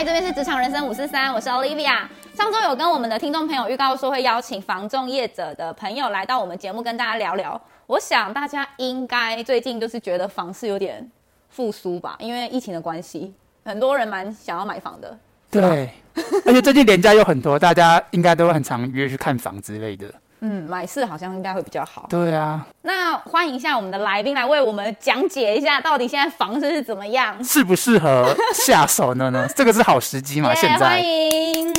嗨，这边是职场人生五四三，我是 Olivia。上周有跟我们的听众朋友预告说会邀请房仲业者的朋友来到我们节目跟大家聊聊。我想大家应该最近就是觉得房市有点复苏吧，因为疫情的关系，很多人蛮想要买房的。对，而且最近连假又很多，大家应该都很常约去看房之类的。嗯，买四好像应该会比较好。对啊，那欢迎一下我们的来宾来为我们讲解一下，到底现在房市是怎么样，适不适合下手呢？呢，这个是好时机嘛？yeah, 现在欢迎。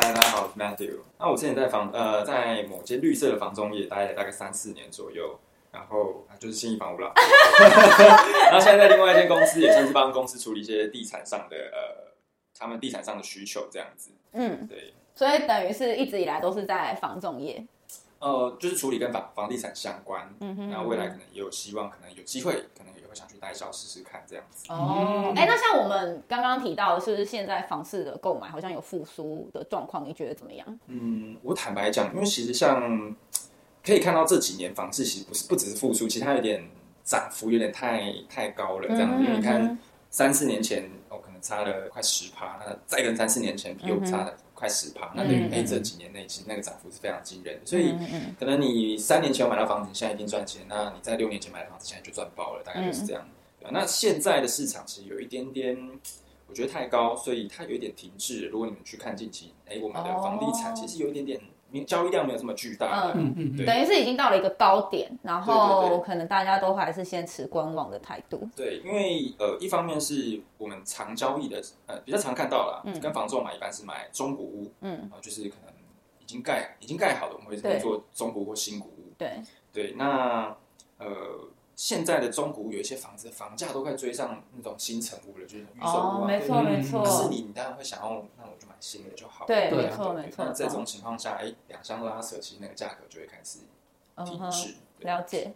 大家好，我是 Matthew。那我之前在房呃，在某间绿色的房中也待了大概三四年左右，然后就是新一房屋了。然后现在在另外一间公司，也算是帮公司处理一些地产上的呃，他们地产上的需求这样子。嗯，对。所以等于是一直以来都是在房仲业。呃，就是处理跟房房地产相关，嗯哼，然后未来可能也有希望，可能有机会，可能也会想去代销试试看这样子。哦，哎、嗯欸，那像我们刚刚提到的，是不是现在房市的购买好像有复苏的状况？你觉得怎么样？嗯，我坦白讲，因为其实像可以看到这几年房市其实不是不只是复苏，其实它有点涨幅有点太太高了，这样子。因为你看三四年前哦，可能差了快十趴，那再跟三四年前比又差了。快十趴，那等于哎，这几年内其实那个涨幅是非常惊人的。所以可能你三年前有买到房子，现在一定赚钱；那你在六年前买的房子，现在就赚爆了，大概就是这样。对，那现在的市场其实有一点点，我觉得太高，所以它有一点停滞。如果你们去看近期，哎，我们的房地产其实有一点点。交易量没有这么巨大，嗯嗯，等于是已经到了一个高点，然后可能大家都还是先持观望的态度。对，因为呃，一方面是我们常交易的，呃，比较常看到了，嗯、跟房仲买一般是买中古屋，嗯，就是可能已经盖已经盖好了，我们会在做中古或新古屋。对对，那呃。现在的中古有一些房子房价都快追上那种新城屋了，就是预售屋啊。没错没错。可是你你当然会想要，那我就买新的就好了。对，没错没错。那这种情况下，哎，两相拉扯，其实那个价格就会开始停滞。了解。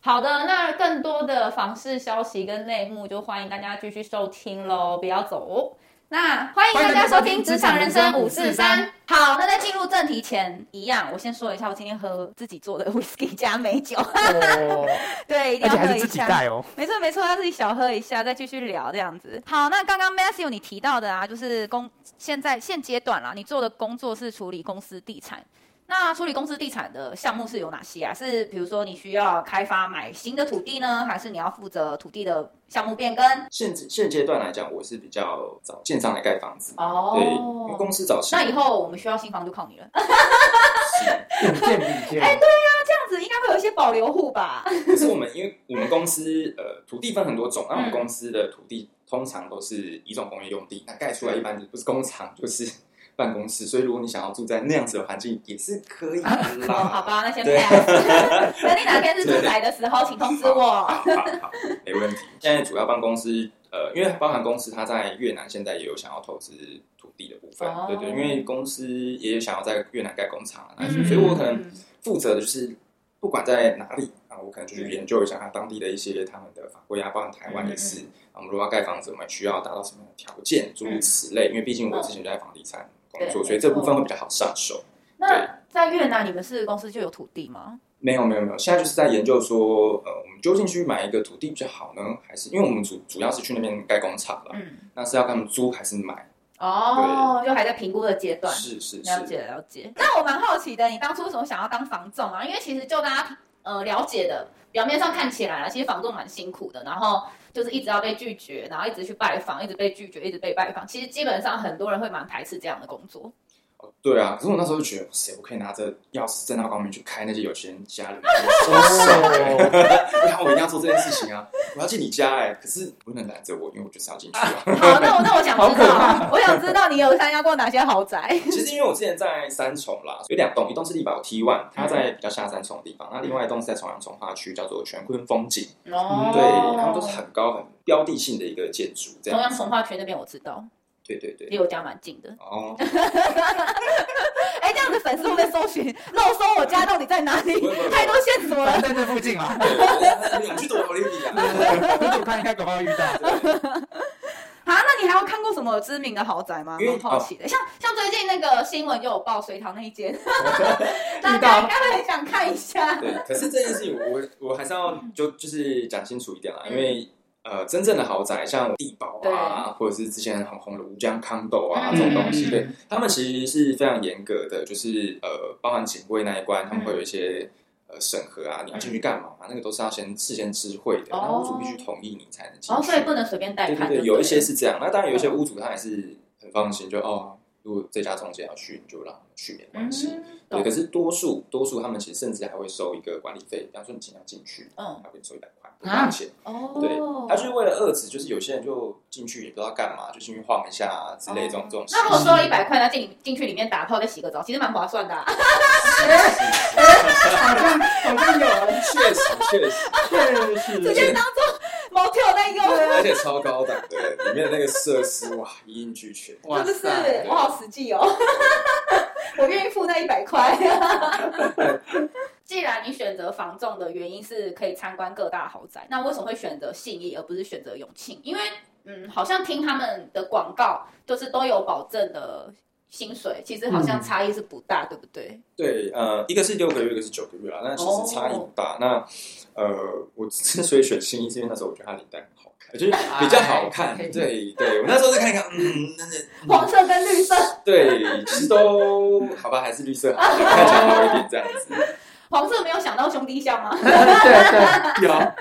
好的，那更多的房市消息跟内幕，就欢迎大家继续收听喽，不要走。那欢迎大家收听《职场人生五四三》。好，那在进入正题前，一样，我先说一下，我今天喝自己做的 whisky 加美酒。哦、对，一定要喝一下。哦、没错没错，要自己小喝一下，再继续聊这样子。好，那刚刚 Matthew 你提到的啊，就是公现在现阶段啦，你做的工作是处理公司地产。那处理公司地产的项目是有哪些啊？是比如说你需要开发买新的土地呢，还是你要负责土地的项目变更？现现阶段来讲，我是比较找建商来盖房子。哦，对，因为公司找新。那以后我们需要新房就靠你了。是，建不建？哎，对啊，这样子应该会有一些保留户吧？可是我们因为我们公司呃土地分很多种，那我们公司的土地通常都是一种工业用地，那盖出来一般不是工厂就是。办公室，所以如果你想要住在那样子的环境，也是可以的啦。哦，好吧，那先这样。等 你哪天是住宅的时候，请通知我。好，好，好，没问题。现在主要帮公司，呃，因为包含公司他在越南现在也有想要投资土地的部分，哦、对对，因为公司也有想要在越南盖工厂，那、嗯、所以我可能负责的就是不管在哪里啊，我可能就去研究一下他当地的一些他们的法规啊，包含台湾也是。我们如果要盖房子，我们需要达到什么样的条件，诸如此类。因为毕竟我之前就在房地产。工作，所以这部分会比较好上手。那在越南，你们是公司就有土地吗？没有，没有，没有。现在就是在研究说，呃，我们究竟去买一个土地比较好呢，还是因为我们主主要是去那边盖工厂了，嗯，那是要跟他们租还是买？哦，就还在评估的阶段。是是，了解了解。那我蛮好奇的，你当初为什么想要当房仲啊？因为其实就大家呃了解的，表面上看起来啊，其实房仲蛮辛苦的，然后就是一直要被拒绝，然后一直去拜访，一直被拒绝，一直被拜访。其实基本上很多人会蛮排斥这样的工作。对啊，可是我那时候就觉得，谁我可以拿着钥匙正大光明去开那些有钱人家里面，收手。我想我一定要做这件事情啊！我要进你家哎、欸，可是不能拦着我，因为我就是要进去啊。好，那我那我想知道，我想知道你有参加过哪些豪宅？其实因为我之前在三重啦，有两栋，一栋是力宝 T One，它在比较下三重的地方；那另外一栋是在重阳从化区，叫做全坤风景。哦，对，他们都是很高很标的性的一个建筑。重阳从化区那边我知道。对对对，离我家蛮近的。哦，哎，这样子粉丝会不会搜寻，漏搜我家到底在哪里？太多线索了。在这附近啊。你去躲哪里啊？我看一看，搞不好遇到。啊，那你还有看过什么知名的豪宅吗？蛮好奇的，像像最近那个新闻就有报隋唐那一间，大家应该会很想看一下。对，可是这件事情我我还是要就就是讲清楚一点啦，因为。呃，真正的豪宅，像地堡啊，或者是之前很红的吴江康斗啊、嗯、这种东西，对，他们其实是非常严格的，就是呃，包含警卫那一关，他们会有一些、嗯、呃审核啊，你要进去干嘛、嗯？那个都是要先事先知会的，那、哦、屋主必须同意你才能进去。哦，所以不能随便带看。对对对，有一些是这样，那当然有一些屋主他还是很放心，就哦。如果这家中介要去，你就让他们去没关系。嗯、对，可是多数多数他们其实甚至还会收一个管理费，比方说你尽量进去，嗯，他会收一百块，不花钱。哦，对，他就是为了遏制，就是有些人就进去也不知道干嘛，就进去晃一下啊之类这种、哦、这种。那如果收了一百块，那进进去里面打炮再洗个澡，其实蛮划算的、啊。好像好像有，确实确实确实，直接当做。motel 在用，而且超高档的，里面的那个设施哇，一应俱全，哇是不是？我好实际哦，我愿意付那一百块。既然你选择房仲的原因是可以参观各大豪宅，那为什么会选择信义而不是选择永庆？因为嗯，好像听他们的广告，就是都有保证的。薪水其实好像差异是不大，嗯，对不对？对，呃，一个是六个月，一个是九个月啊，那其实差异不大。Oh. 那呃，我之所以选信义，是因为那时候我觉得它领带很好看，就是比较好看。对对，我那时候再看一看，嗯，那那黄色跟绿色，对，其实都好吧，还是绿色好，看起来好一点这样子。黄色没有想到兄弟相吗？对 对，有，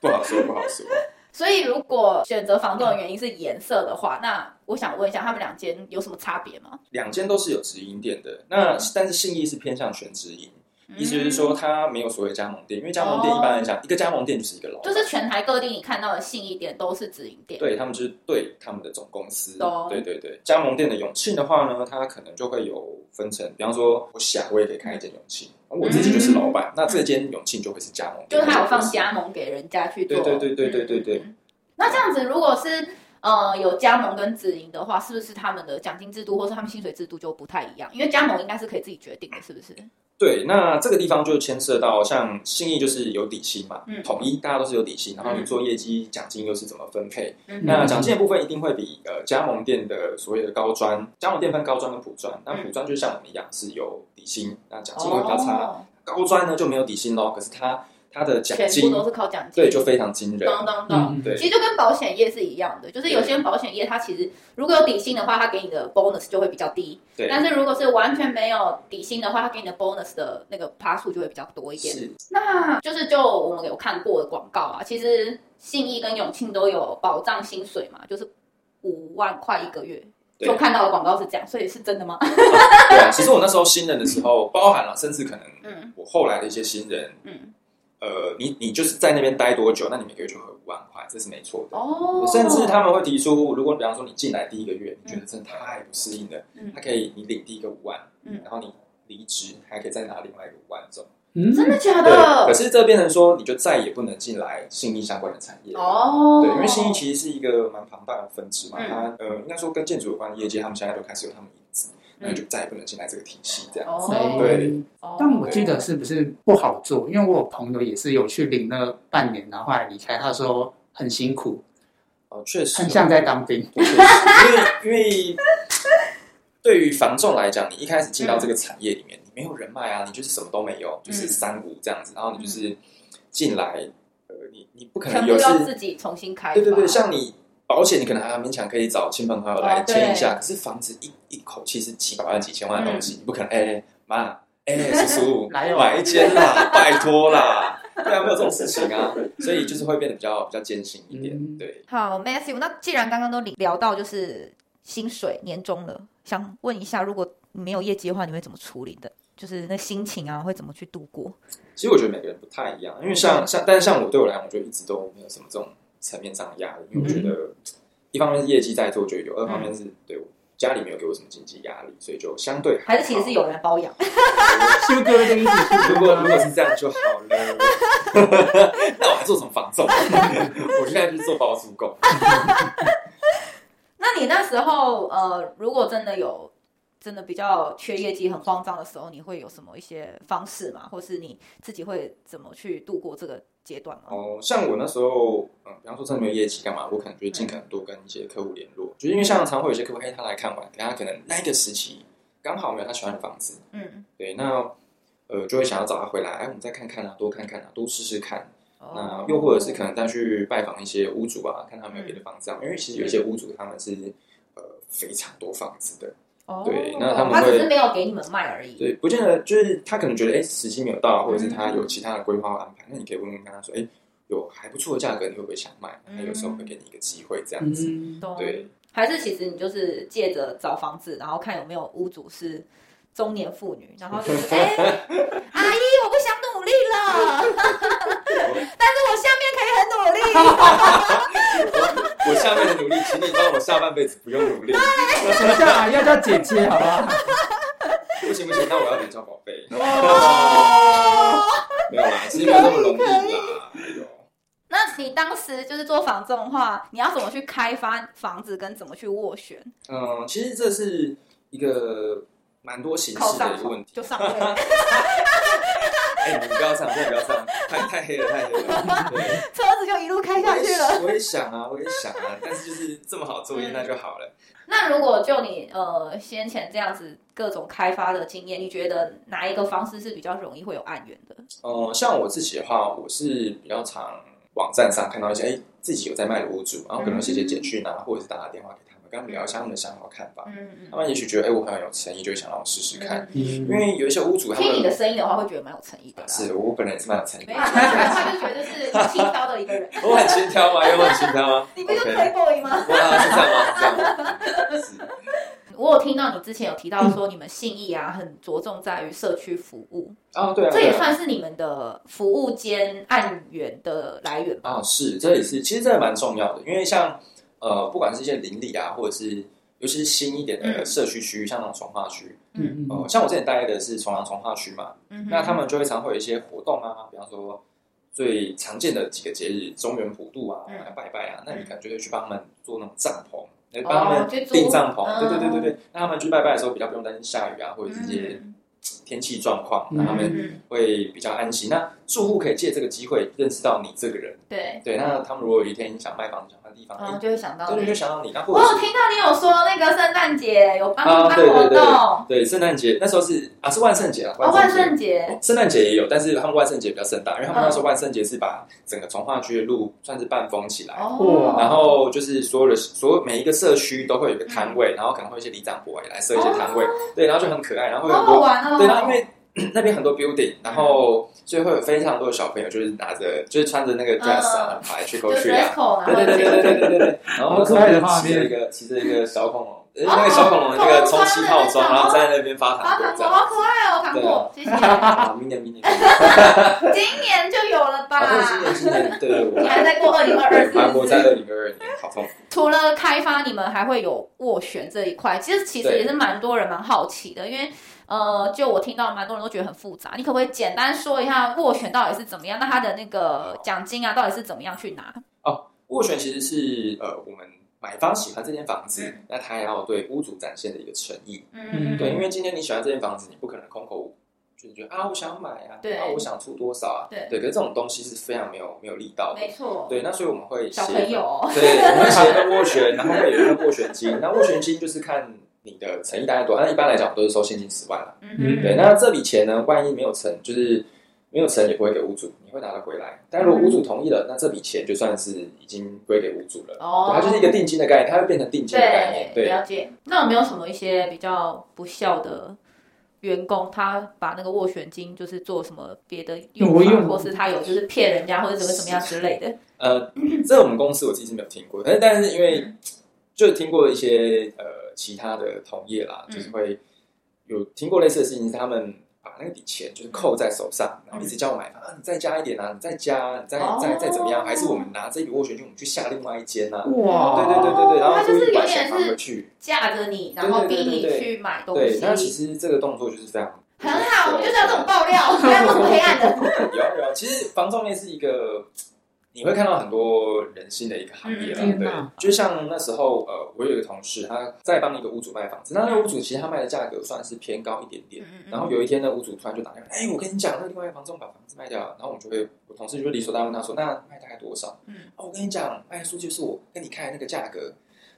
不好说，不好说。所以，如果选择房东的原因是颜色的话，那我想问一下，他们两间有什么差别吗？两间都是有直营店的，那、嗯、但是信义是偏向全直营，嗯、意思就是说它没有所谓加盟店，因为加盟店一般来讲、哦，一个加盟店就是一个楼，就是全台各地你看到的信义店都是直营店，对他们就是对他们的总公司，对对对。加盟店的永庆的话呢，它可能就会有分成，比方说，我想我也可以开一间永庆。我自己就是老板、嗯，那这间永庆就会是加盟，就是他有放加盟给人家去做。对对对对对对对。嗯、那这样子，如果是呃有加盟跟直营的话，是不是他们的奖金制度或是他们薪水制度就不太一样？因为加盟应该是可以自己决定的，是不是？对，那这个地方就牵涉到像信义就是有底薪嘛，嗯，统一大家都是有底薪，然后你做业绩奖金又是怎么分配？嗯、那奖金的部分一定会比呃加盟店的所谓的高专，加盟店分高专跟普专，那普专就像我们一样是有底薪，那奖金会比较差。哦、高专呢就没有底薪喽，可是它。他的奖金全部都是靠奖金，对，就非常惊人。当当当，对，其实就跟保险业是一样的，就是有些保险业它其实如果有底薪的话，它给你的 bonus 就会比较低。对，但是如果是完全没有底薪的话，它给你的 bonus 的那个趴数就会比较多一点。是，那就是就我们有看过的广告啊，其实信义跟永庆都有保障薪水嘛，就是五万块一个月。就看到的广告是这样，所以是真的吗？啊对啊，其实我那时候新人的时候，包含了甚至可能，嗯，我后来的一些新人，嗯。呃，你你就是在那边待多久？那你每个月就会五万块，这是没错的。哦，甚至他们会提出，如果比方说你进来第一个月，你觉得真的太不适应了，嗯，他可以你领第一个五万，嗯，然后你离职还可以再拿另外一个五万走。嗯，真的假的？可是这变成说，你就再也不能进来信义相关的产业哦。对，因为信义其实是一个蛮庞大的分支嘛，嗯，它呃，应该说跟建筑有关的业界，他们现在都开始有他们。那就再也不能进来这个体系，这样子。哦、对，但我记得是不是不好做？因为我有朋友也是有去领了半年，然后后来离开，他说很辛苦。哦，确实，很像在当兵。因为因为对于房仲来讲，你一开始进到这个产业里面，嗯、你没有人脉啊，你就是什么都没有，就是三无这样子。然后你就是进来，呃，你你不可能有是自己重新开。对对对，像你。保险你可能还要勉强可以找亲朋好友来签一下，可是房子一一口气是几百万、几千万的东西，嗯、你不可能哎妈哎叔叔买一间啦，拜托啦，对啊，没有这种事情啊，所以就是会变得比较比较艰辛一点。嗯、对，好，Matthew，那既然刚刚都聊到就是薪水年终了，想问一下，如果你没有业绩的话，你会怎么处理的？就是那心情啊，会怎么去度过？其实我觉得每个人不太一样，因为像像，但是像我对我来讲，我觉得一直都没有什么这种。层面上的压力，因为我觉得一方面是业绩在做就有，二方面是对我家里没有给我什么经济压力，所以就相对还是其实是有人包养。修哥的意思，如果如果是这样就好了，那我还做什么房仲？我现在就是做包租公。那你那时候呃，如果真的有真的比较缺业绩、很慌张的时候，你会有什么一些方式吗？或是你自己会怎么去度过这个？阶段吗哦，像我那时候，嗯，比方说真的没有业绩干嘛，我可能就会尽可能多跟一些客户联络，嗯、就是因为像常会有些客户，哎，他来看完，等他可能那一个时期刚好没有他喜欢的房子，嗯，对，那呃就会想要找他回来，哎，我们再看看啊，多看看啊，多试试看，那又或者是可能再去拜访一些屋主啊，看他们有别的房子啊，因为其实有一些屋主他们是呃非常多房子的。对，那他们会他只是没有给你们卖而已。对，不见得就是他可能觉得哎时机没有到，或者是他有其他的规划安排，那你可以问问看他说，哎，有还不错的价格，你会不会想卖？他有时候会给你一个机会这样子。对，还是其实你就是借着找房子，然后看有没有屋主是中年妇女，然后就是哎，阿姨，我不想努力了，但是我下面可以很努力。我下面的努力，请你帮我下半辈子不用努力。等一下，要叫姐姐，好不好？不行不行，那我要你叫宝贝。没有啦，其实没有那么容易啦。那你当时就是做房仲的话，你要怎么去开发房子，跟怎么去斡旋？嗯，其实这是一个蛮多形式的一个问题。就上 哎，你不要这样，不要这样，太太黑了，太黑了。车子就一路开下去了。我也想啊，我也想啊，但是就是这么好作业，那就好了。那如果就你呃先前这样子各种开发的经验，你觉得哪一个方式是比较容易会有案源的？呃，像我自己的话，我是比较常网站上看到一些哎自己有在卖的屋主，然后可能写写简讯啊，或者是打打电话给他。跟他们聊一下他们的想法看法，嗯嗯，他们也许觉得哎，我很有诚意，就会想让我试试看。因为有一些屋主，听你的声音的话，会觉得蛮有诚意的。是我本人也是蛮有诚意的。没有，他就觉得是 轻佻的一个人。我很轻佻吗？我很轻佻吗？你不是 playboy 吗？哇，是这样吗？是这样？是。我有听到你之前有提到说，你们信义啊，很着重在于社区服务。哦，对啊。这也算是你们的服务兼案源的来源吧？啊，是，这也是，其实这个蛮重要的，因为像。呃，不管是一些邻里啊，或者是尤其是新一点的社区区域，嗯、像那种从化区，嗯嗯，呃，像我之前待的是重阳从化区嘛，嗯，那他们就会常会有一些活动啊，比方说最常见的几个节日，中原普渡啊，拜拜啊，那你可能就会去帮他们做那种帐篷，来帮、哦、他们订帐篷，对对对对对，那他们去拜拜的时候比较不用担心下雨啊，或者这些天气状况，他们会比较安心。那住户可以借这个机会认识到你这个人，对。对，那他们如果有一天想卖房子。地方，嗯，就会想到，对，就想到你。那我有听到你有说那个圣诞节有帮办活动，对，圣诞节那时候是啊，是万圣节啊，万圣节，圣诞节也有，但是他们万圣节比较盛大，因为他们那时候万圣节是把整个从化区的路算是半封起来，哦。然后就是所有的所有每一个社区都会有一个摊位，然后可能会一些里长伯来设一些摊位，对，然后就很可爱，然后会很多，对，因为。那边很多 building，然后所以会有非常多的小朋友，就是拿着，就是穿着那个 dress 啊，跑来去过去啊，对对对对对对对对，然后可爱的骑着一个骑着一个小恐龙，那个小恐龙的那个充气套装，然后在那边发糖果，这样。好可爱哦，糖果，谢谢。明年明年，今年就有了吧？今年今年，对对对，你还在过二零二二，还过在二零二二年，好痛。除了开发，你们还会有斡旋这一块，其实其实也是蛮多人蛮好奇的，因为。呃，就我听到蛮多人都觉得很复杂，你可不可以简单说一下斡旋到底是怎么样？那他的那个奖金啊，到底是怎么样去拿？哦，斡旋其实是呃，我们买方喜欢这间房子，嗯、那他也要对屋主展现的一个诚意。嗯，对，因为今天你喜欢这间房子，你不可能空口就是觉得啊，我想买啊，对啊，我想出多少啊？对，对，可是这种东西是非常没有没有力道的。没错。对，那所以我们会小朋友，对，我们会写一个斡旋，然后会有一个斡旋金。那斡旋金就是看。你的诚意大概多？那一般来讲，我都是收现金十万了。嗯哼，对。那这笔钱呢，万一没有成，就是没有成，也不会给屋主，你会拿得回来。但如果屋主同意了，那这笔钱就算是已经归给屋主了。哦，它就是一个定金的概念，它会变成定金的概念。对，了解。那有没有什么一些比较不孝的员工，他把那个斡旋金就是做什么别的用法，或是他有就是骗人家，或者怎么怎么样之类的？呃，这我们公司我自己是没有听过，但是但是因为就听过一些呃。其他的同业啦，就是会有听过类似的事情，是他们把那笔钱就是扣在手上，然后一直叫我买房啊，你再加一点啊，你再加，你再再再怎么样？还是我们拿这笔斡旋金，我们去下另外一间啊？哇，对对对对对，然后他就是有点是架着你，然后逼你去买东西。对，那其实这个动作就是这样很好，我就是要这种爆料，不要这么黑暗的。有有，其实房仲业是一个。你会看到很多人性的一个行业了，对，就像那时候，呃，我有一个同事，他在帮一个屋主卖房子，那那个屋主其实他卖的价格算是偏高一点点，然后有一天呢，屋主突然就打电话，哎，我跟你讲，那另外一个房仲把房子卖掉了，然后我们就会，我同事就会理所当然问他说，那卖大概多少？嗯，哦，我跟你讲，卖出去是我跟你开的那个价格，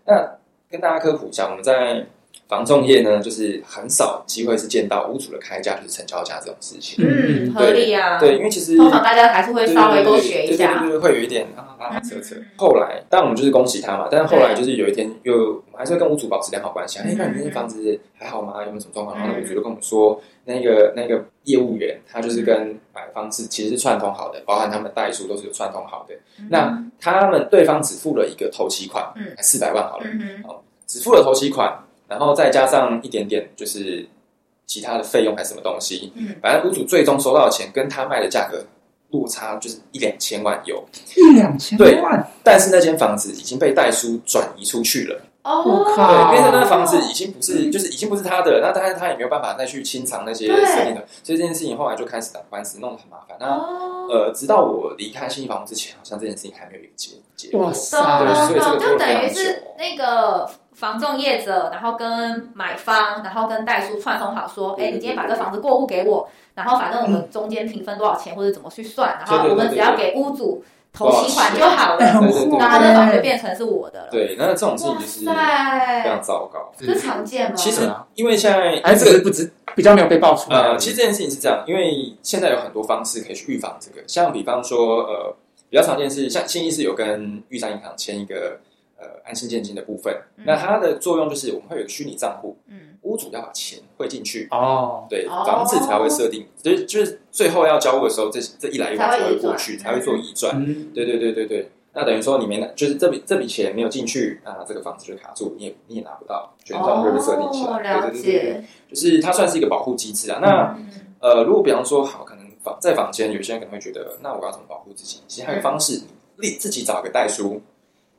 那跟大家科普一下，我们在房仲业呢，就是很少机会是见到屋主的开价就是成交价这种事情。嗯，合理啊。对，因为其实通常大家还是会稍微多学一下，对对对，会有一点啊啊扯扯。后来，但我们就是恭喜他嘛。但是后来就是有一天又，我们还是会跟屋主保持良好关系。哎，那你那房子还好吗？有没有什么状况？然后屋主就跟我们说，那个那个业务员他就是跟买方是其实是串通好的，包含他们代书都是有串通好的。那他们对方只付了一个头期款，嗯，四百万好了，哦，只付了头期款。然后再加上一点点，就是其他的费用还是什么东西，嗯，反正屋主最终收到的钱跟他卖的价格落差就是一两千万有，一两千万，对，但是那间房子已经被代书转移出去了。哦，对，变成那个房子已经不是，就是已经不是他的，那当然他也没有办法再去清偿那些设定的，所以这件事情后来就开始打官司，弄得很麻烦。那呃，直到我离开信义房屋之前，好像这件事情还没有一个结结果。哇塞，对所以这个就等于是那个房仲业者，然后跟买方，然后跟代书串通好说，哎，你今天把这房子过户给我，然后反正我们中间平分多少钱或者怎么去算，然后我们只要给屋主。投期款就好了，那他的房就变成是我的了。对，那这种事情就是非常糟糕。这常见吗？其实，因为现在哎，这个不知比较没有被爆出来。呃，其实这件事情是这样，因为现在有很多方式可以去预防这个，像比方说，呃，比较常见是像信义是有跟玉山银行签一个呃安心建金的部分，那它的作用就是我们会有个虚拟账户，嗯。屋主要把钱汇进去哦，对，房子才会设定，就是就是最后要交屋的时候，这这一来一往才会过去，才会做移转。对对对对对，那等于说你没拿，就是这笔这笔钱没有进去，那这个房子就卡住，你也你也拿不到，权状会被设定起来。对对对对，就是它算是一个保护机制啊。那呃，如果比方说好，可能房在房间，有些人可能会觉得，那我要怎么保护自己？其实还有方式，你自己找个代书。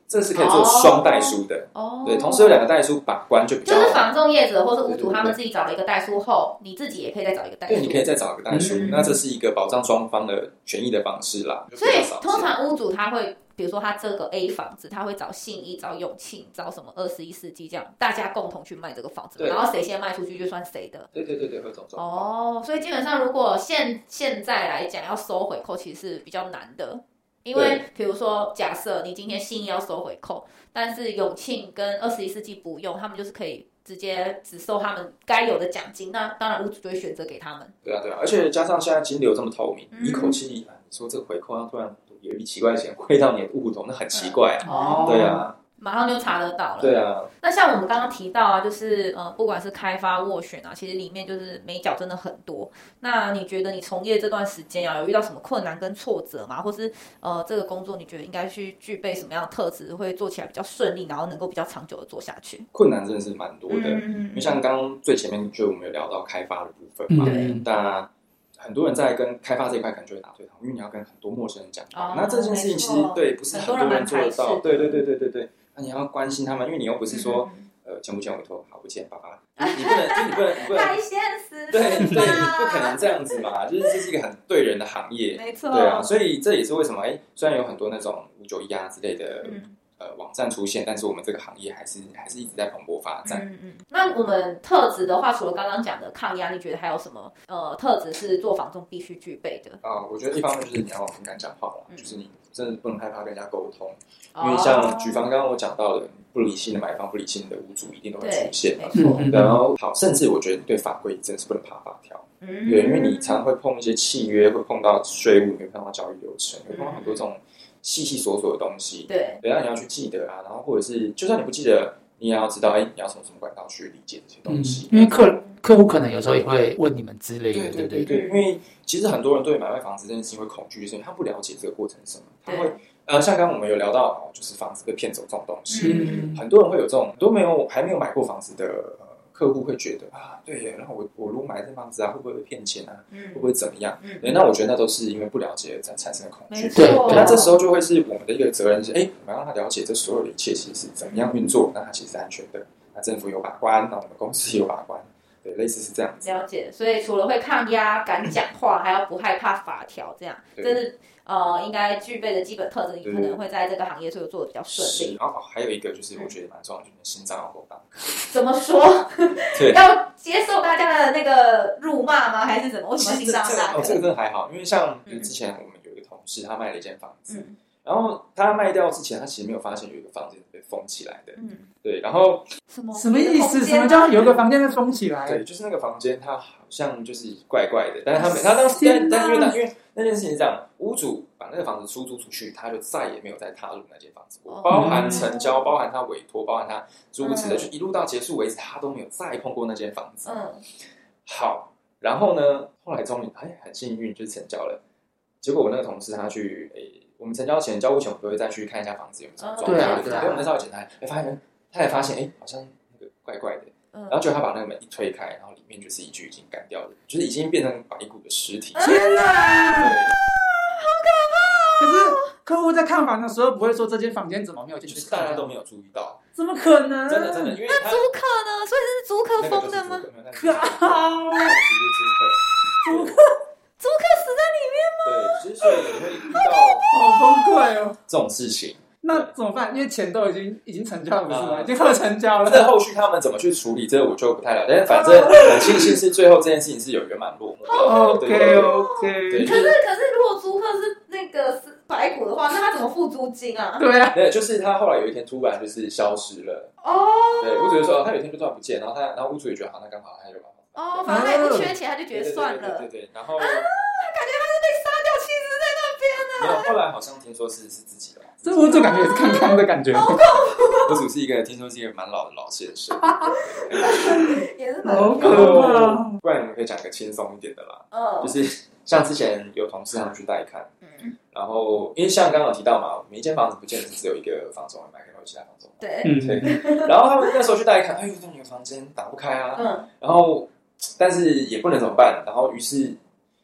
这是可以做双代书的哦，对，同时有两个代书把关就比较。就是房仲业者或是屋主他们自己找了一个代书后，你自己也可以再找一个代书。对，你可以再找一个代书，那这是一个保障双方的权益的方式啦。所以通常屋主他会，比如说他这个 A 房子，他会找信义、找永庆、找什么二十一世纪这样，大家共同去卖这个房子，然后谁先卖出去就算谁的。对对对对，会这种。哦，所以基本上如果现现在来讲要收回扣，其实是比较难的。因为，比如说，假设你今天信义要收回扣，但是永庆跟二十一世纪不用，他们就是可以直接只收他们该有的奖金。那当然，屋主就会选择给他们。对啊，对啊，而且加上现在金流这么透明，一口气，你说这个回扣，他突然有一笔奇怪的钱汇到你的户头，那很奇怪啊。哦，对啊。马上就查得到了。对啊，那像我们刚刚提到啊，就是呃，不管是开发斡旋啊，其实里面就是美角真的很多。那你觉得你从业这段时间啊，有遇到什么困难跟挫折吗？或是呃，这个工作你觉得应该去具备什么样的特质，会做起来比较顺利，然后能够比较长久的做下去？困难真的是蛮多的，嗯、因为像刚刚最前面就我们有聊到开发的部分嘛，嗯、那很多人在跟开发这一块可能就会打对台，因为你要跟很多陌生人讲，哦、那这件事情其实对不是很多人做得到，对对对对对对。那你要关心他们，因为你又不是说，呃，签不签委托，好不签，爸爸，你不能，就你不能，不能太现实，对对，不可能这样子嘛，就是这是一个很对人的行业，没错，对啊，所以这也是为什么，哎，虽然有很多那种五九一啊之类的。呃，网站出现，但是我们这个行业还是还是一直在蓬勃发展。嗯嗯。那我们特质的话，除了刚刚讲的抗压，你觉得还有什么呃特质是做房仲必须具备的？啊，我觉得一方面就是你要很敢讲话了，就是你真的不能害怕跟人家沟通，因为像举方刚刚我讲到的，不理性的买方、不理性的屋主一定都会出现。没错。然后好，甚至我觉得对法规真的是不能怕法条。嗯。对，因为你常会碰一些契约，会碰到税务，会碰到交易流程，会碰到很多这种。细细琐琐的东西，对，等下你要去记得啊，然后或者是，就算你不记得，你也要知道，哎，你要从什么管道去理解这些东西。因为客客户可能有时候也会问你们之类的，对对对，因为其实很多人对买卖房子这件事情会恐惧，就是因为他不了解这个过程是什么，他会呃，像刚刚我们有聊到，就是房子被骗走这种东西，很多人会有这种都没有还没有买过房子的。客户会觉得啊，对耶，然后我我如果买这房子啊，会不会被骗钱啊？嗯会不会怎么样？嗯，那我觉得那都是因为不了解才产生的恐惧。对，那这时候就会是我们的一个责任是，哎，我们要让他了解这所有的一切其实是怎么样运作，那他其实是安全的。那政府有把关，那我们公司有把关，对，类似是这样子。了解，所以除了会抗压、敢讲话，还要不害怕法条，这样，这是。呃，应该具备的基本特质，你可能会在这个行业做做的比较顺利。然后还有一个就是，我觉得蛮重要，就是心脏要够大。怎么说？对，要接受大家的那个辱骂吗？还是怎么？为什么心脏大？哦，这个真的还好，因为像之前我们有一个同事，他卖了一间房子，然后他卖掉之前，他其实没有发现有一个房间被封起来的。嗯，对。然后什么什么意思？什么叫有一个房间被封起来？对，就是那个房间，它好像就是怪怪的。但是他没，他当时但但因为因为那件事情是这样，屋主把那个房子出租出去，他就再也没有再踏入那间房子过，包含成交，包含他委托，包含他租此的，就一路到结束为止，他都没有再碰过那间房子。嗯。好，然后呢，后来终于哎很幸运就成交了。结果我那个同事他去诶。我们成交前交屋前，我们都会再去看一下房子有什么状况。对啊，对啊。我们稍微检查，哎，发现他也发现，哎，好像那个怪怪的。嗯。然后就他把那个门一推开，然后里面就是一具已经干掉的，就是已经变成白骨的尸体。天哪！好可怕。可是客户在看房的时候不会说这间房间怎么没有进去？大家都没有注意到。怎么可能？真的真的，因为那租客呢？所以这是租客封的吗？靠！租客。租客 死在里面吗？对，之所以你会遇到好崩溃哦这种事情，那怎么办？因为钱都已经已经成交了，不是吗？已经快成交了。这后续他们怎么去处理，这个我就不太了解。但是反正很庆幸是最后这件事情是有圆满落幕。OK OK。可是可是，如果租客是那个是白骨的话，那他怎么付租金啊？对啊，对，就是他后来有一天突然就是消失了。哦。对，屋主就说他有一天就突然不见，然后他然后屋主也觉得好，那刚好他就把哦，反正他也不缺钱，他就觉得算了。对对对，然后。感觉他是被杀掉，气死在那边呢。没有，后来好像听说是是自己的，这我就感觉也是康康的感觉。好恐怖！屋主是一个，听说是一个蛮老的老先生，也是好可怕。不然你们可以讲个轻松一点的啦。嗯，就是像之前有同事他们去带看，嗯，然后因为像刚刚有提到嘛，每一间房子不见得是只有一个房东会买，可能有其他房东。对，对。然后他们那时候去带看，哎呦，这个房间打不开啊。嗯。然后，但是也不能怎么办，然后于是。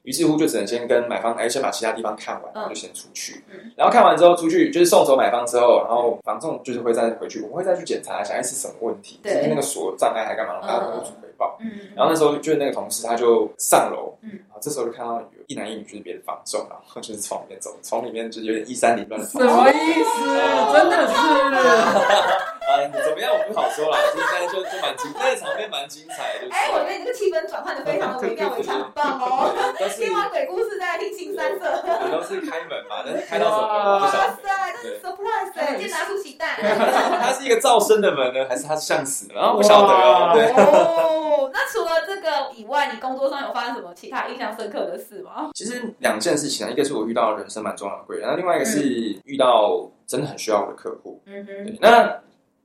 于是乎，就只能先跟买方，哎，先把其他地方看完，然后就先出去。嗯、然后看完之后出去，就是送走买方之后，然后房仲就是会再回去，我们会再去检查一下，哎，是什么问题？对，是那个锁障碍还干嘛？然后跟屋主回报。嗯，然后那时候就是那个同事他就上楼，嗯，然后这时候就看到有一男一女，就是别的房仲，然后就是从里面走，从里面就有点衣衫凌乱的。什么意思？哦、真的是。嗯，怎么样？我不好说了，就是但是就就蛮精，那个场面蛮精彩的。哎，我觉得你这个气氛转换的非常的微妙非常，棒哦！听完 鬼故事再来听新三色，你都是开门嘛？但是开到什么？哇塞，这是 surprise！哎，先拿出奇蛋。它是一个噪声的门呢，还是它是像死？然后不晓得哦。对哦，那除了这个以外，你工作上有发生什么其他印象深刻的事吗？其实两件事情啊，一个是我遇到人生蛮重要的贵人，那另外一个是遇到真的很需要我的客户。嗯哼，那。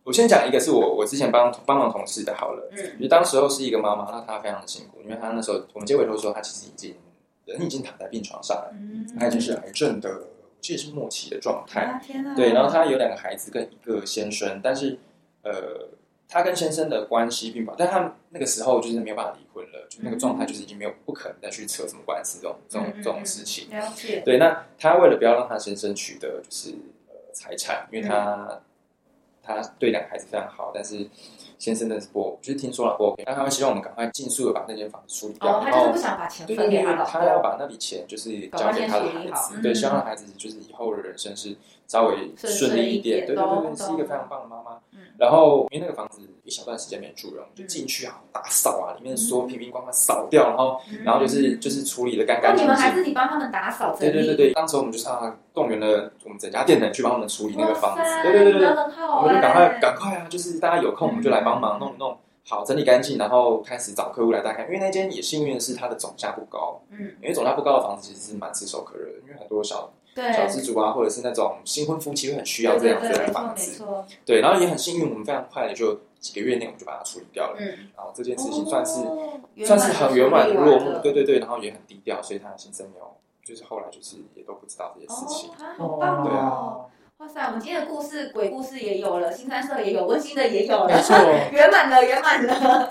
我先讲一个是我我之前帮帮忙同事的好了，嗯，就当时候是一个妈妈，那她非常的辛苦，因为她那时候我们接委托的时候，她其实已经人已经躺在病床上了，嗯，她已经是癌症的，这也是末期的状态，啊，天啊，对，然后她有两个孩子跟一个先生，但是呃，她跟先生的关系并不好，但她那个时候就是没有办法离婚了，就那个状态就是已经没有不可能再去扯什么官司这种这种这种事情，了解，对，那她为了不要让她先生取得就是呃财产，因为她。他对两个孩子非常好，但是先生的是不，就是听说了不 OK，那他们希望我们赶快尽速的把那间房子处理掉。哦，他就是不想把钱分给他，他要把那笔钱就是交给他的孩子，对，希望孩子就是以后的人生是稍微顺利一点。对对对，是一个非常棒的妈妈。然后因为那个房子一小段时间没住人，就进去啊，打扫啊，里面所有瓶瓶罐罐扫掉，然后然后就是就是处理的干干净净。你们还自己帮他们打扫？对对对对，当时我们就是啊，动员了我们整家店的人去帮他们处理那个房子。对对对对，我们就赶快赶快啊，就是大家有空我们就来帮忙弄一弄好，整理干净，然后开始找客户来带看。因为那间也幸运的是它的总价不高，嗯，因为总价不高的房子其实是蛮炙手可热的，因为很多小。小资族啊，或者是那种新婚夫妻会很需要这样子的房子，对，然后也很幸运，我们非常快的就几个月内我们就把它处理掉了，嗯，然后这件事情算是算是很圆满的落幕，对对对，然后也很低调，所以他的先生没有，就是后来就是也都不知道这些事情，好棒哦，哇塞，我们今天的故事鬼故事也有了，新三色也有，温馨的也有了，圆满了，圆满了。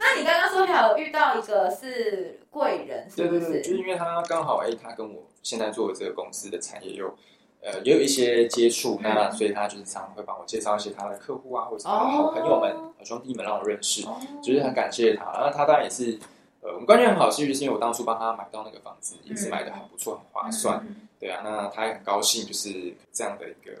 那你刚刚说还有遇到一个是贵人，是不是？对对对，就是因为他刚好哎，他跟我。现在做的这个公司的产业又，呃，也有一些接触，那所以他就是常常会帮我介绍一些他的客户啊，或者是他的好朋友们、好兄弟们让我认识，就是很感谢他。然后他当然也是，呃，我们关系很好，其实是因为我当初帮他买到那个房子，也是买的很不错，很划算。对啊，那他也很高兴，就是这样的一个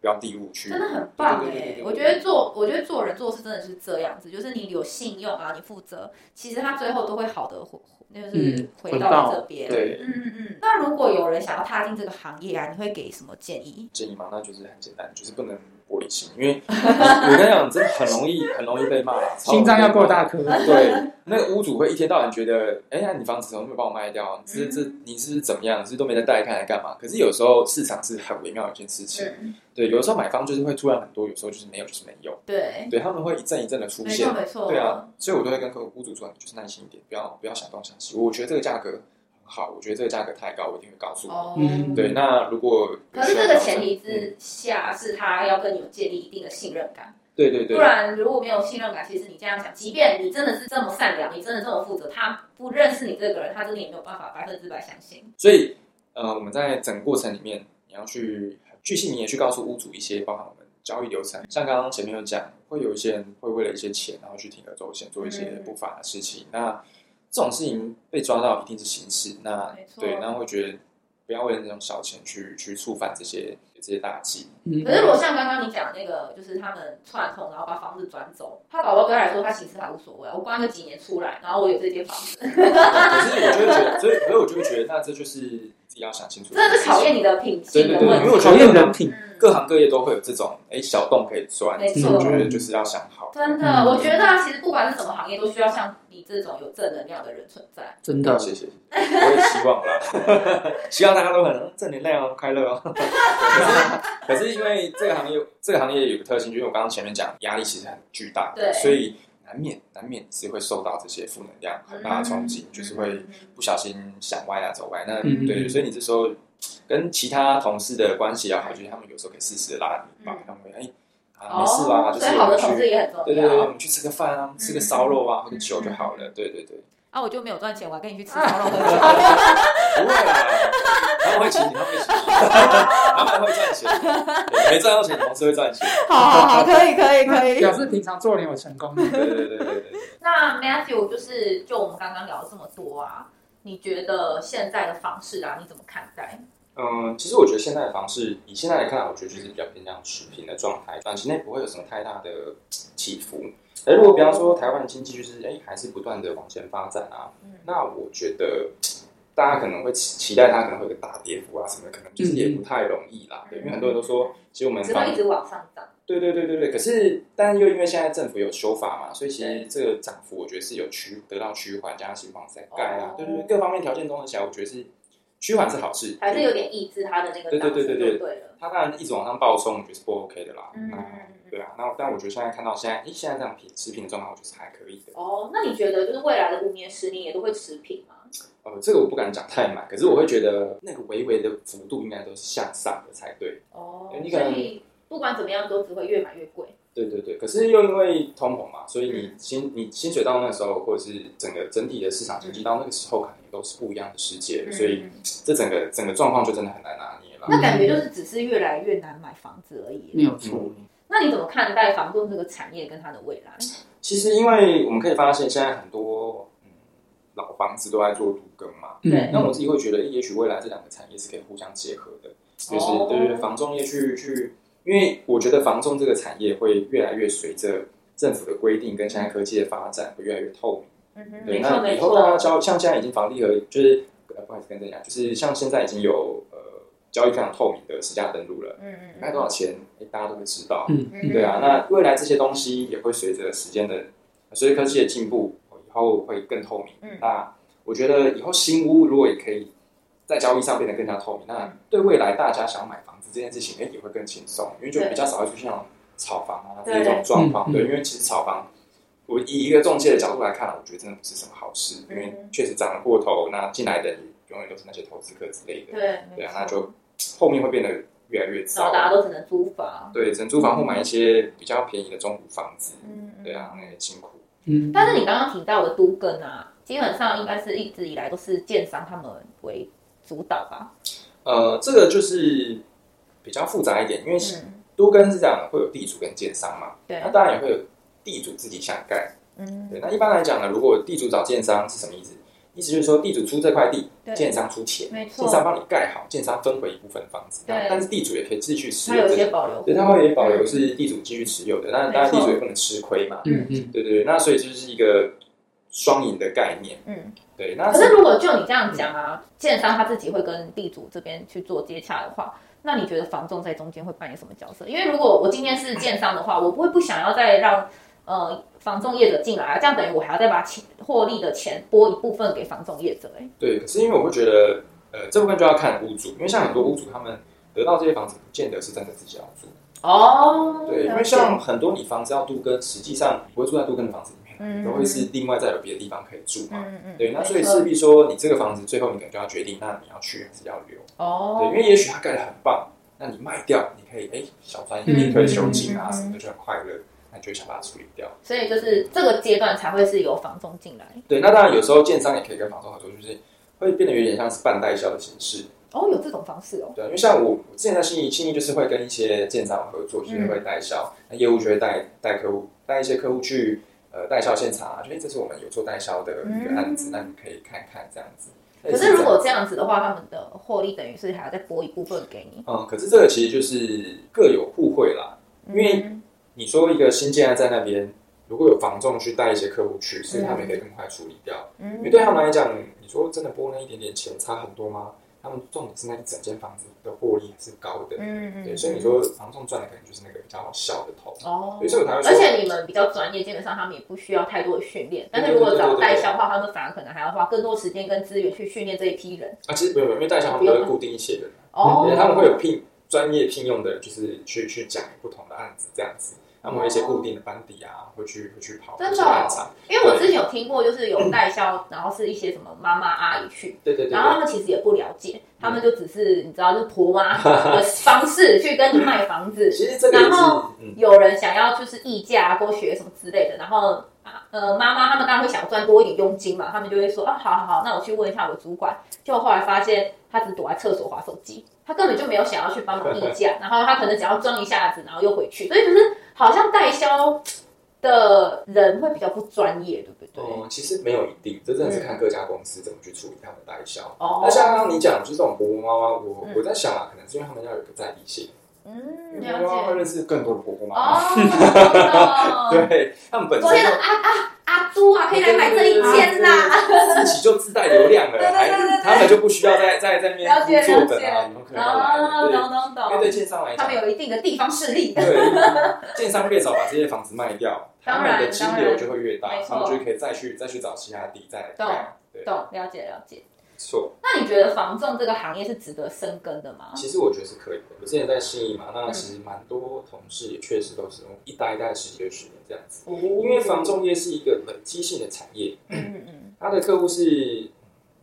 标的物去，真的很棒哎、对对对对对我觉得做，我觉得做人做事真的是这样子，就是你有信用啊，你负责，其实他最后都会好的回，就是回到这边。对，嗯嗯嗯。那如果有人想要踏进这个行业啊，你会给什么建议？建议嘛，那就是很简单，就是不能玻璃心，因为我跟你讲，真的很容易，很容易被骂，心脏要够大颗。对，那个屋主会一天到晚觉得，哎呀，你房子怎么没有帮我卖掉？这这你是怎么样？是都没在带看来干嘛？可是有时候市场是很微妙的一件事情。对，有的时候买方就是会突然很多，有时候就是没有，就是没有。对，对他们会一阵一阵的出现，没错没错。对啊，所以我都会跟客户屋主说，你就是耐心一点，不要不要想东想西。我觉得这个价格很好，我觉得这个价格太高，我一定会告诉你。哦，对。那如果可是这个前提之下是他要跟你们建立一定的信任感。对对对。不然如果没有信任感，其实你这样想，即便你真的是这么善良，你真的这么负责，他不认识你这个人，他真的也没有办法百分之百相信。所以，呃，我们在整个过程里面，你要去。巨细靡遗去告诉屋主一些，包含我们交易流程，像刚刚前面有讲，会有一些人会为了一些钱，然后去铤而走险，做一些不法的事情。嗯、那这种事情被抓到，一定是刑事。那对，那会觉得不要为了那种小钱去去触犯这些这些大忌。嗯、可是如果像刚刚你讲那个，就是他们串通，然后把房子转走，他宝宝哥来说，他其实还无所谓。我关个几年出来，然后我有这间房子。可是我就会觉得，所以所以我就会觉得，那这就是自己。要想清楚，真的是考验你的品性的问题。对对对，因为我觉得人品，各行各业都会有这种哎小洞可以钻。没错，我觉得就是要想好。真的，我觉得啊，其实不管是什么行业，都需要像你这种有正能量的人存在。真的，谢谢，我也希望啦，希望大家都很正能量哦，快乐哦。可是，可是因为这个行业，这个行业有个特性，就是我刚刚前面讲，压力其实很巨大，对，所以。难免难免是会受到这些负能量很大的冲击，嗯、就是会不小心想歪啊走歪。那、嗯、对，所以你这时候跟其他同事的关系也好，就是他们有时候可以适时的拉你一把，他们会哎啊没事啦，就是我们去对对对，我们去吃个饭啊，吃个烧肉啊，喝个酒就好了。对对对。啊，我就没有赚钱，我还跟你去吃烧肉喝酒。不会啦，他们会请你，他们会请你，他们会赚钱，没赚到钱，同事会赚钱。好好好，可以可以可以，表示平常做人有成功。对对对对对。那 Matthew 就是就我们刚刚聊了这么多啊，你觉得现在的方式啊，你怎么看待？嗯，其实我觉得现在的房市，以现在来看，我觉得就是比较偏向持平的状态，短期内不会有什么太大的起伏。哎，如果比方说台湾的经济就是哎还是不断的往前发展啊，嗯、那我觉得大家可能会期期待它可能会有个大跌幅啊什么，可能就是也不太容易啦。嗯、对，因为很多人都说，其实我们只会一直往上涨。对对对对对。可是，但又因为现在政府有修法嘛，所以其实这个涨幅我觉得是有趋得到趋缓，加上新房子在盖啊，对对对，各方面条件综合起来，我觉得是趋缓是好事，还是有点抑制它的那个。对对对对对对。它当然一直往上暴冲，我觉得是不 OK 的啦。嗯。对啊，那但我觉得现在看到现在，诶，现在这样平持平的状况，我觉得是还可以的。哦，那你觉得就是未来的五年、十年也都会持平吗？呃，这个我不敢讲太满，可是我会觉得那个微微的幅度应该都是向上的才对。哦，你可能不管怎么样都只会越买越贵。对对对，可是又因为通膨嘛，所以你薪你薪水到那个时候，或者是整个整体的市场经济到那个时候，可能都是不一样的世界，所以这整个整个状况就真的很难拿捏了。那感觉就是只是越来越难买房子而已，没有错。那你怎么看待房仲这个产业跟它的未来？其实，因为我们可以发现，现在很多、嗯、老房子都在做都更嘛。对、嗯。那我自己会觉得，也许未来这两个产业是可以互相结合的，就是、哦、对对，房仲业去去，因为我觉得房仲这个产业会越来越随着政府的规定跟现在科技的发展，会越来越透明。嗯哼。对，那以后大家交像现在已经房地合，就是不好意思跟大家讲，就是像现在已经有呃。交易非常透明的实价登录了，嗯嗯，卖多少钱，哎，大家都会知道，嗯嗯，对啊，那未来这些东西也会随着时间的，随着科技的进步，以后会更透明。嗯，那我觉得以后新屋如果也可以在交易上变得更加透明，那对未来大家想要买房子这件事情，哎，也会更轻松，因为就比较少会出现炒房啊这种状况。对，因为其实炒房，我以一个中介的角度来看，我觉得真的不是什么好事，因为确实涨了过头，那进来的永远都是那些投资客之类的。对，对啊，那就。后面会变得越来越糟，大家都只能租房。对，只能租房或买一些比较便宜的中古房子。嗯，对啊，那也辛苦。嗯，但是你刚刚提到的都更啊，基本上应该是一直以来都是建商他们为主导吧？呃，这个就是比较复杂一点，因为都更是这样，会有地主跟建商嘛。对，那当然也会有地主自己想盖。嗯，对。那一般来讲呢，如果地主找建商是什么意思？意思就是说，地主出这块地，建商出钱，没错建商帮你盖好，建商分回一部分房子，对但是地主也可以继续持有一有这个，些保留，对，他会保留是地主继续持有的，那当然地主也不能吃亏嘛，嗯嗯，对对对，那所以就是一个双赢的概念，嗯。对，那可是如果就你这样讲啊，建商他自己会跟地主这边去做接洽的话，那你觉得房仲在中间会扮演什么角色？因为如果我今天是建商的话，我不会不想要再让呃房仲业者进来啊，这样等于我还要再把钱获利的钱拨一部分给房仲业者、欸。哎，对，可是因为我会觉得，呃，这部分就要看屋主，因为像很多屋主他们得到这些房子，不见得是真的自己要住。哦，对，因为像很多你房子要都跟，实际上不会住在都跟的房子里面，嗯，都会是另外再有别的地方可以住嘛。嗯嗯。对，那所以势必说，你这个房子最后你可能就要决定，那你要去还是要留？哦。对，因为也许它盖的很棒，那你卖掉，你可以哎小赚一点退休金啊什么的，就很快乐，那就会想把它处理掉。所以就是这个阶段才会是由房东进来。对，那当然有时候建商也可以跟房东合作，就是会变得有点像是半代销的形式。哦，有这种方式哦。对，因为像我，我之前在信义，信义就是会跟一些建商合作，就是会代销，那、嗯、业务就会带带客户，带一些客户去呃代销现场啊，就哎，这是我们有做代销的一个案子，嗯、那你可以看看这样子。可是如果这样子的话，他们的获利等于是还要再拨一部分给你。嗯，可是这个其实就是各有互惠啦，因为你说一个新建案在那边，如果有房仲去带一些客户去，所以他们也可以更快处理掉。嗯，因为对他们来讲，你说真的拨那一点点钱差很多吗？他们重点是那一整间房子的获利是高的，嗯嗯，对，所以你说房仲赚的可能就是那个比较小的头哦，所以我才会说，而且你们比较专业，基本上他们也不需要太多的训练，但是如果找代销的话，他们反而可能还要花更多时间跟资源去训练这一批人啊。其实不用，因为代销他们都会固定一些人哦，他们会有聘专业聘用的，就是去去讲不同的案子这样子。他们有一些固定的班底啊，会去会去跑。真的，因为我之前有听过，就是有代销，然后是一些什么妈妈阿姨去，对对对，然后他们其实也不了解，他们就只是你知道，就是婆妈的方式 去跟你卖房子。其实这个，然后有人想要就是议价、或学什么之类的，然后呃妈妈他们当然会想赚多一点佣金嘛，他们就会说啊，好好好，那我去问一下我的主管。结果后来发现他只躲在厕所滑手机，他根本就没有想要去帮忙议价，然后他可能只要装一下子，然后又回去，所以就是。好像代销的人会比较不专业，对不对？嗯，其实没有一定，这真的是看各家公司怎么去处理他们的代销。哦，那像刚刚你讲，就是这种婆婆妈妈，我我在想啊，可能是因为他们要有个在地性。嗯，了解。会认识更多的婆婆妈妈。对，他们本身。啊啊阿朱啊，可以来买这一间啦！自己就自带流量了，还他们就不需要再再在那边坐等啊，你们可能来。懂懂懂。因为对建商来讲，他们有一定的地方势力。对，建商越早把这些房子卖掉，他们的金流就会越大，他们就可以再去再去找其他地再来盖。懂，了解了解。错，那你觉得房仲这个行业是值得深耕的吗？其实我觉得是可以的。我之前在信义嘛，那其实蛮多同事也确实都是用一待一待十几二十年这样子。哦、因为房仲业是一个累积性的产业，嗯嗯，他的客户是，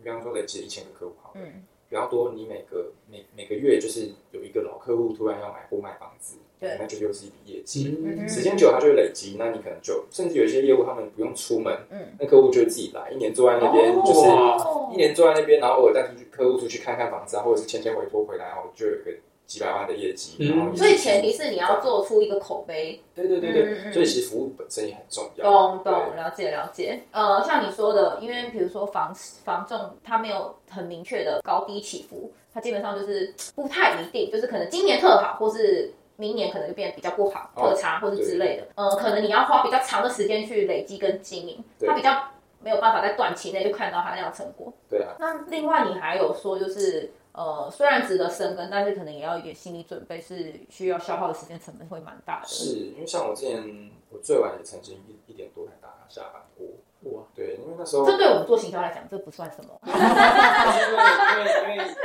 比方说累积了一千个客户好，嗯，比较多，你每个每每个月就是有一个老客户突然要买或卖房子。对，那就又是一笔业绩。嗯、时间久，它就会累积。那你可能就甚至有一些业务，他们不用出门，嗯，那客户就会自己来，一年坐在那边，哦、就是一年坐在那边，然后偶尔带出去客户出去看看房子啊，或者是签签委托回来，然后就有一个几百万的业绩。嗯、然后所以前提是你要做出一个口碑。对对对对，嗯嗯、所以其实服务本身也很重要。懂懂，了解了解。呃，像你说的，因为比如说房房仲，它没有很明确的高低起伏，它基本上就是不太一定，就是可能今年特好，或是。明年可能就变得比较不好，特差或者之类的。呃，可能你要花比较长的时间去累积跟经营，它比较没有办法在短期内就看到它那样成果。对啊。那另外你还有说，就是呃，虽然值得深耕，但是可能也要一点心理准备，是需要消耗的时间成本会蛮大的。是因为像我之前，我最晚也曾经一一点多才打下班过。哇，对，因为那时候这对我们做行销来讲，这不算什么。因 为因为。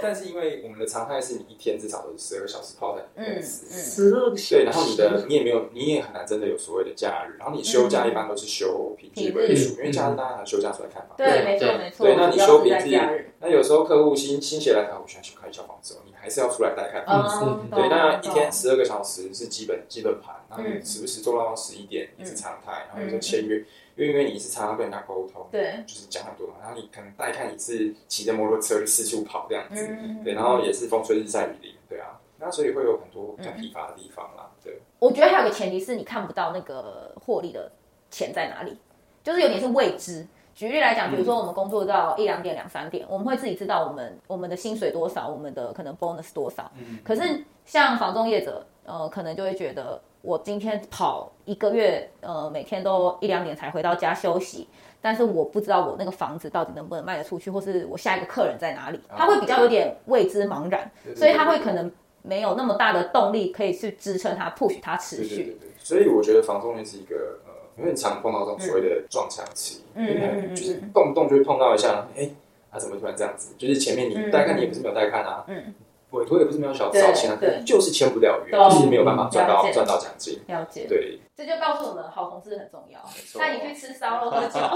但是因为我们的常态是你一天至少都是十二个小时泡在里面，十二个小时，对，然后你的你也没有，你也很难真的有所谓的假日，然后你休假一般都是休平日为主，因为假日大家还休假出来看房，对，没错没错，对，那你休平日，那有时候客户心心血来潮，我想去看一下房子，你还是要出来带看房子，对，那一天十二个小时是基本基本盘，然后你时不时做到十一点也是常态，然后有时候签约。因为因为你是常常跟人家沟通，对，就是讲很多嘛，然后你可能带看一次，骑着摩托车就四处跑这样子，嗯、对，然后也是风吹日晒雨淋，对啊，那所以会有很多比较疲乏的地方啦，对。我觉得还有个前提是你看不到那个获利的钱在哪里，就是有点是未知，举例来讲，比如说我们工作到一两点、两三点，我们会自己知道我们我们的薪水多少，我们的可能 bonus 多少。可是像房中业者，呃，可能就会觉得我今天跑一个月，呃，每天都一两点才回到家休息，但是我不知道我那个房子到底能不能卖得出去，或是我下一个客人在哪里，他会比较有点未知茫然，所以他会可能没有那么大的动力可以去支撑他 push 他持续。对对对对，所以我觉得房仲业是一个。因为很常碰到这种所谓的撞墙期，嗯，嗯，就是动不动就会碰到一下，哎、欸，他、啊、怎么突然这样子？就是前面你带看，你也不是没有带看啊，嗯，委托也不是没有小少钱啊，就是签不了约，就是没有办法赚到赚到奖金。了解，对，这就告诉我们，好同事很重要。带你去吃烧肉喝酒。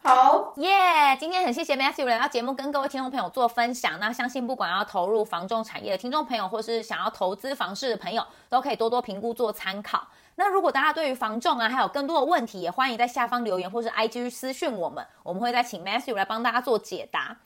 好耶！Yeah, 今天很谢谢 Matthew 来到节目跟各位听众朋友做分享。那相信不管要投入房仲产业的听众朋友，或是想要投资房市的朋友，都可以多多评估做参考。那如果大家对于房仲啊还有更多的问题，也欢迎在下方留言或是 IG 私讯我们，我们会再请 Matthew 来帮大家做解答。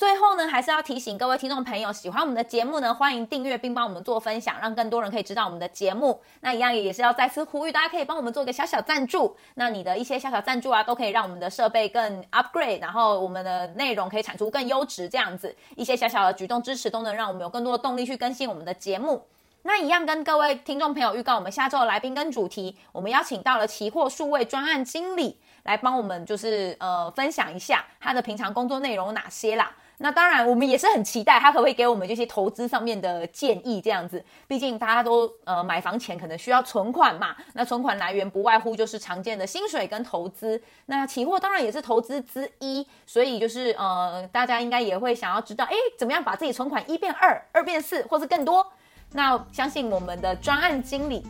最后呢，还是要提醒各位听众朋友，喜欢我们的节目呢，欢迎订阅并帮我们做分享，让更多人可以知道我们的节目。那一样也是要再次呼吁，大家可以帮我们做一个小小赞助。那你的一些小小赞助啊，都可以让我们的设备更 upgrade，然后我们的内容可以产出更优质，这样子一些小小的举动支持，都能让我们有更多的动力去更新我们的节目。那一样跟各位听众朋友预告，我们下周的来宾跟主题，我们邀请到了期货数位专案经理来帮我们，就是呃分享一下他的平常工作内容有哪些啦。那当然，我们也是很期待他可不可以给我们这些投资上面的建议，这样子。毕竟大家都呃买房前可能需要存款嘛，那存款来源不外乎就是常见的薪水跟投资。那期货当然也是投资之一，所以就是呃大家应该也会想要知道，诶，怎么样把自己存款一变二，二变四，或是更多？那相信我们的专案经理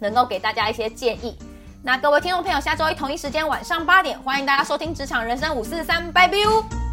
能够给大家一些建议。那各位听众朋友，下周一同一时间晚上八点，欢迎大家收听职场人生五四三，拜拜。